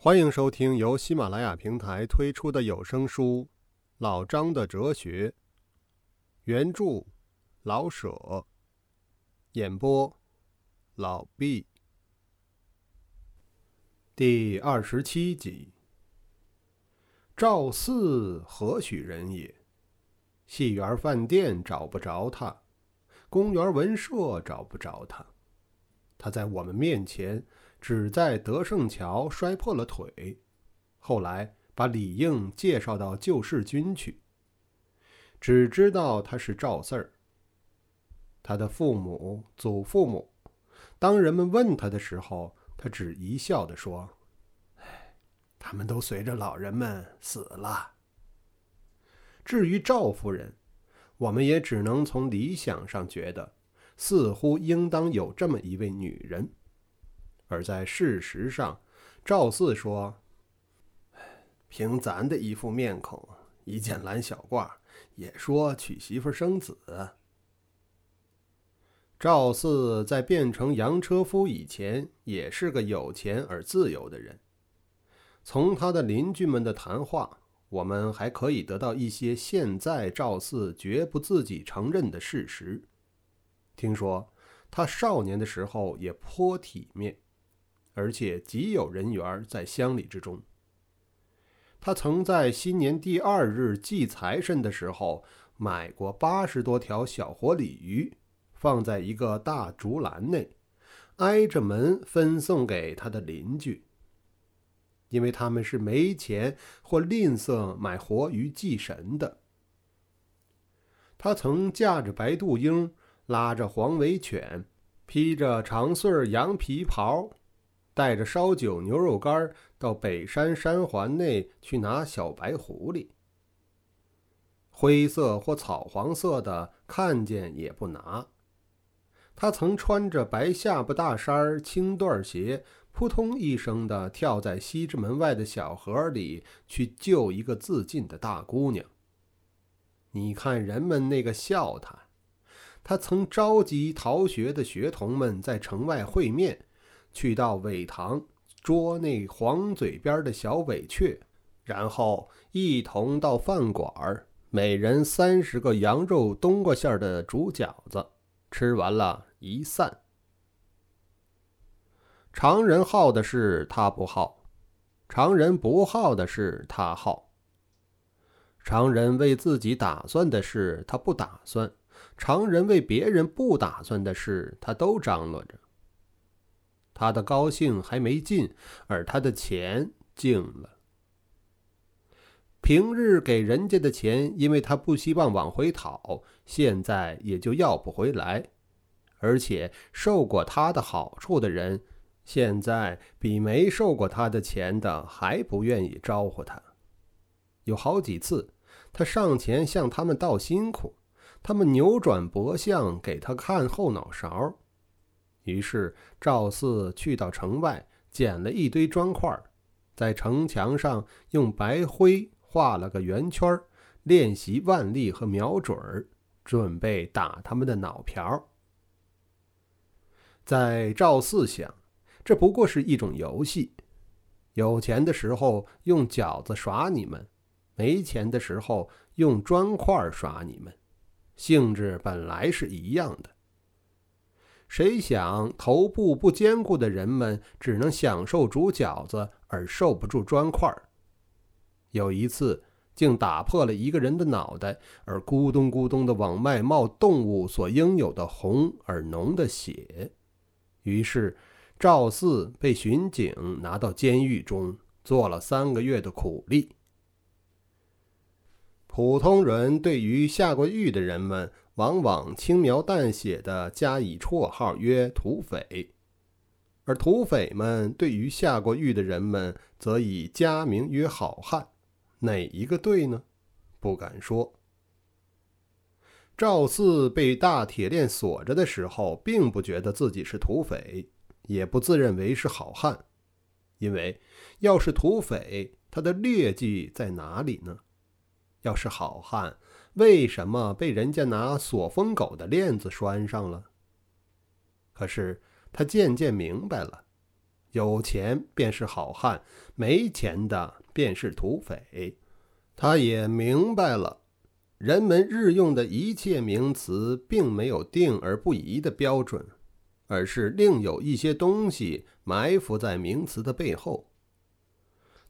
欢迎收听由喜马拉雅平台推出的有声书《老张的哲学》，原著老舍，演播老毕，第二十七集。赵四何许人也？戏园饭店找不着他，公园文社找不着他，他在我们面前。只在德胜桥摔破了腿，后来把李应介绍到救世军去。只知道他是赵四儿。他的父母、祖父母，当人们问他的时候，他只一笑的说：“哎，他们都随着老人们死了。”至于赵夫人，我们也只能从理想上觉得，似乎应当有这么一位女人。而在事实上，赵四说：“凭咱的一副面孔，一件蓝小褂，也说娶媳妇生子。”赵四在变成洋车夫以前，也是个有钱而自由的人。从他的邻居们的谈话，我们还可以得到一些现在赵四绝不自己承认的事实。听说他少年的时候也颇体面。而且极有人缘在乡里之中。他曾在新年第二日祭财神的时候，买过八十多条小活鲤鱼，放在一个大竹篮内，挨着门分送给他的邻居，因为他们是没钱或吝啬买活鱼祭神的。他曾驾着白杜鹰，拉着黄尾犬，披着长穗羊皮袍。带着烧酒牛肉干到北山山环内去拿小白狐狸，灰色或草黄色的看见也不拿。他曾穿着白下巴大衫、青缎鞋，扑通一声的跳在西直门外的小河里去救一个自尽的大姑娘。你看人们那个笑他。他曾召集逃学的学童们在城外会面。去到苇塘捉那黄嘴边的小尾雀，然后一同到饭馆儿，每人三十个羊肉冬瓜馅的煮饺子，吃完了一散。常人好的事他不好，常人不好的事他好。常人为自己打算的事他不打算，常人为别人不打算的事他都张罗着。他的高兴还没尽，而他的钱尽了。平日给人家的钱，因为他不希望往回讨，现在也就要不回来。而且受过他的好处的人，现在比没受过他的钱的还不愿意招呼他。有好几次，他上前向他们道辛苦，他们扭转脖相给他看后脑勺。于是赵四去到城外，捡了一堆砖块，在城墙上用白灰画了个圆圈，练习腕力和瞄准，准备打他们的脑瓢。在赵四想，这不过是一种游戏，有钱的时候用饺子耍你们，没钱的时候用砖块耍你们，性质本来是一样的。谁想头部不坚固的人们只能享受煮饺子，而受不住砖块有一次，竟打破了一个人的脑袋，而咕咚咕咚的往外冒动物所应有的红而浓的血。于是赵四被巡警拿到监狱中，做了三个月的苦力。普通人对于下过狱的人们。往往轻描淡写的加以绰号曰土匪，而土匪们对于下过狱的人们，则以加名曰好汉。哪一个对呢？不敢说。赵四被大铁链锁着的时候，并不觉得自己是土匪，也不自认为是好汉，因为要是土匪，他的劣迹在哪里呢？要是好汉。为什么被人家拿锁疯狗的链子拴上了？可是他渐渐明白了，有钱便是好汉，没钱的便是土匪。他也明白了，人们日用的一切名词并没有定而不移的标准，而是另有一些东西埋伏在名词的背后。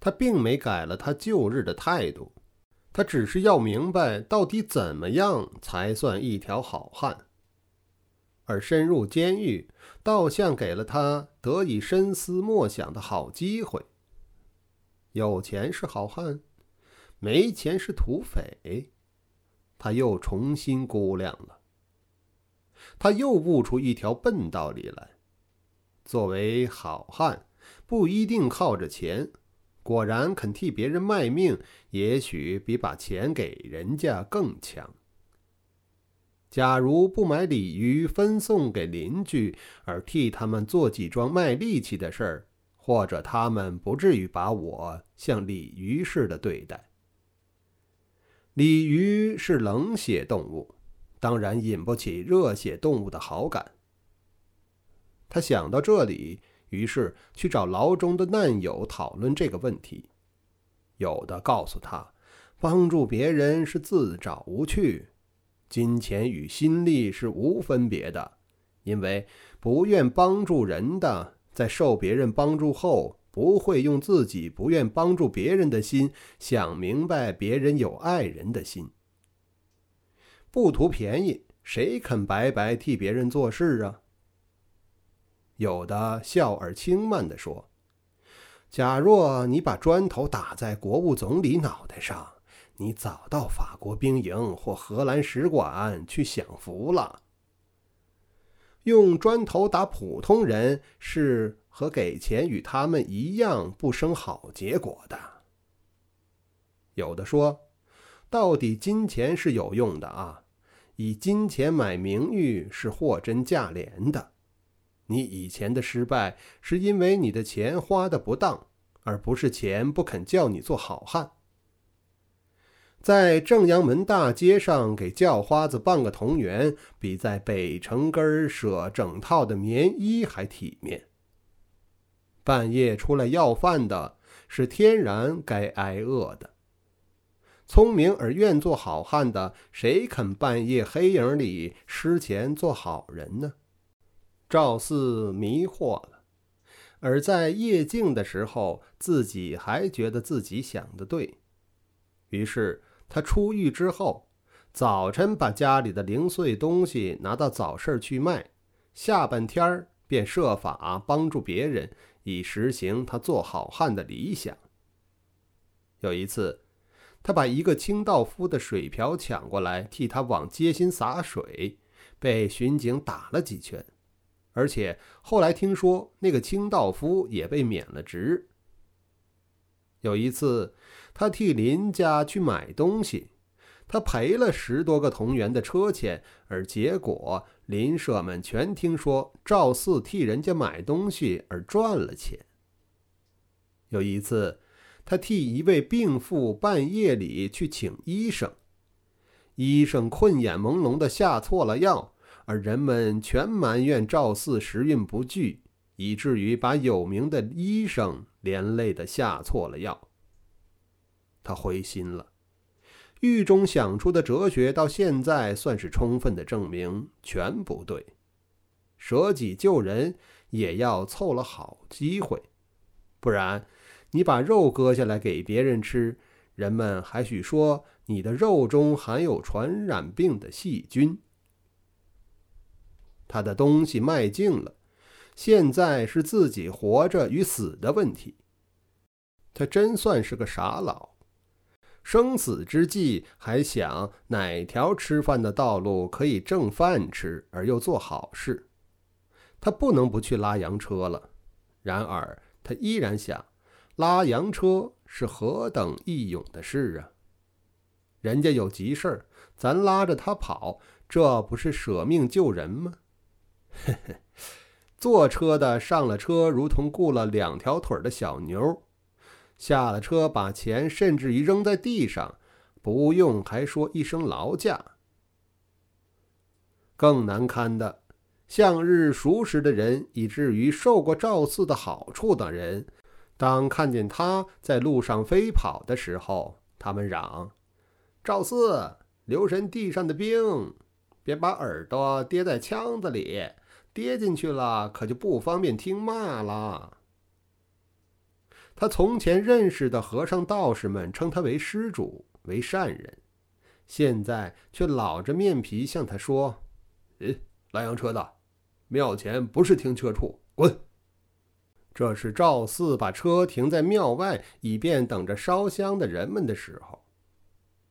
他并没改了他旧日的态度，他只是要明白到底怎么样才算一条好汉。而深入监狱，倒像给了他得以深思默想的好机会。有钱是好汉，没钱是土匪。他又重新估量了，他又悟出一条笨道理来：作为好汉，不一定靠着钱。果然，肯替别人卖命，也许比把钱给人家更强。假如不买鲤鱼分送给邻居，而替他们做几桩卖力气的事儿，或者他们不至于把我像鲤鱼似的对待。鲤鱼是冷血动物，当然引不起热血动物的好感。他想到这里。于是去找牢中的难友讨论这个问题，有的告诉他，帮助别人是自找无趣，金钱与心力是无分别的，因为不愿帮助人的，在受别人帮助后，不会用自己不愿帮助别人的心想明白别人有爱人的心。不图便宜，谁肯白白替别人做事啊？有的笑而轻慢地说：“假若你把砖头打在国务总理脑袋上，你早到法国兵营或荷兰使馆去享福了。用砖头打普通人，是和给钱与他们一样，不生好结果的。”有的说：“到底金钱是有用的啊，以金钱买名誉是货真价廉的。”你以前的失败，是因为你的钱花的不当，而不是钱不肯叫你做好汉。在正阳门大街上给叫花子办个同源，比在北城根舍整套的棉衣还体面。半夜出来要饭的，是天然该挨饿的。聪明而愿做好汉的，谁肯半夜黑影里失钱做好人呢？赵四迷惑了，而在夜静的时候，自己还觉得自己想的对。于是他出狱之后，早晨把家里的零碎东西拿到早市去卖，下半天儿便设法帮助别人，以实行他做好汉的理想。有一次，他把一个清道夫的水瓢抢过来，替他往街心洒水，被巡警打了几拳。而且后来听说，那个清道夫也被免了职。有一次，他替林家去买东西，他赔了十多个同元的车钱，而结果邻舍们全听说赵四替人家买东西而赚了钱。有一次，他替一位病妇半夜里去请医生，医生困眼朦胧的下错了药。而人们全埋怨赵四时运不济，以至于把有名的医生连累的下错了药。他灰心了。狱中想出的哲学，到现在算是充分的证明全不对。舍己救人，也要凑了好机会，不然你把肉割下来给别人吃，人们还许说你的肉中含有传染病的细菌。他的东西卖尽了，现在是自己活着与死的问题。他真算是个傻老，生死之际还想哪条吃饭的道路可以挣饭吃而又做好事。他不能不去拉洋车了。然而他依然想，拉洋车是何等义勇的事啊！人家有急事儿，咱拉着他跑，这不是舍命救人吗？嘿嘿，坐车的上了车，如同雇了两条腿的小牛；下了车，把钱甚至于扔在地上，不用还说一声劳驾。更难堪的，向日熟识的人，以至于受过赵四的好处的人，当看见他在路上飞跑的时候，他们嚷：“赵四，留神地上的冰，别把耳朵跌在枪子里，跌进去了可就不方便听骂了。”他从前认识的和尚道士们称他为施主，为善人，现在却老着面皮向他说：“诶，拉洋车的，庙前不是停车处，滚！”这是赵四把车停在庙外，以便等着烧香的人们的时候。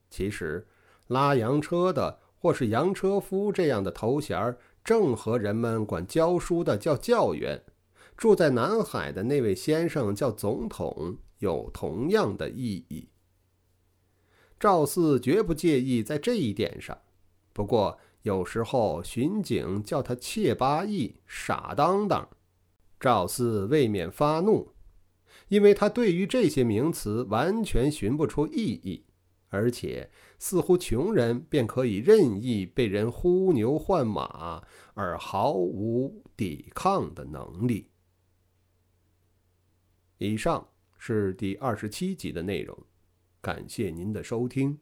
其实，拉洋车的或是洋车夫这样的头衔儿，正和人们管教书的叫教员。住在南海的那位先生叫总统，有同样的意义。赵四绝不介意在这一点上，不过有时候巡警叫他切八义、傻当当，赵四未免发怒，因为他对于这些名词完全寻不出意义，而且似乎穷人便可以任意被人呼牛唤马，而毫无抵抗的能力。以上是第二十七集的内容，感谢您的收听。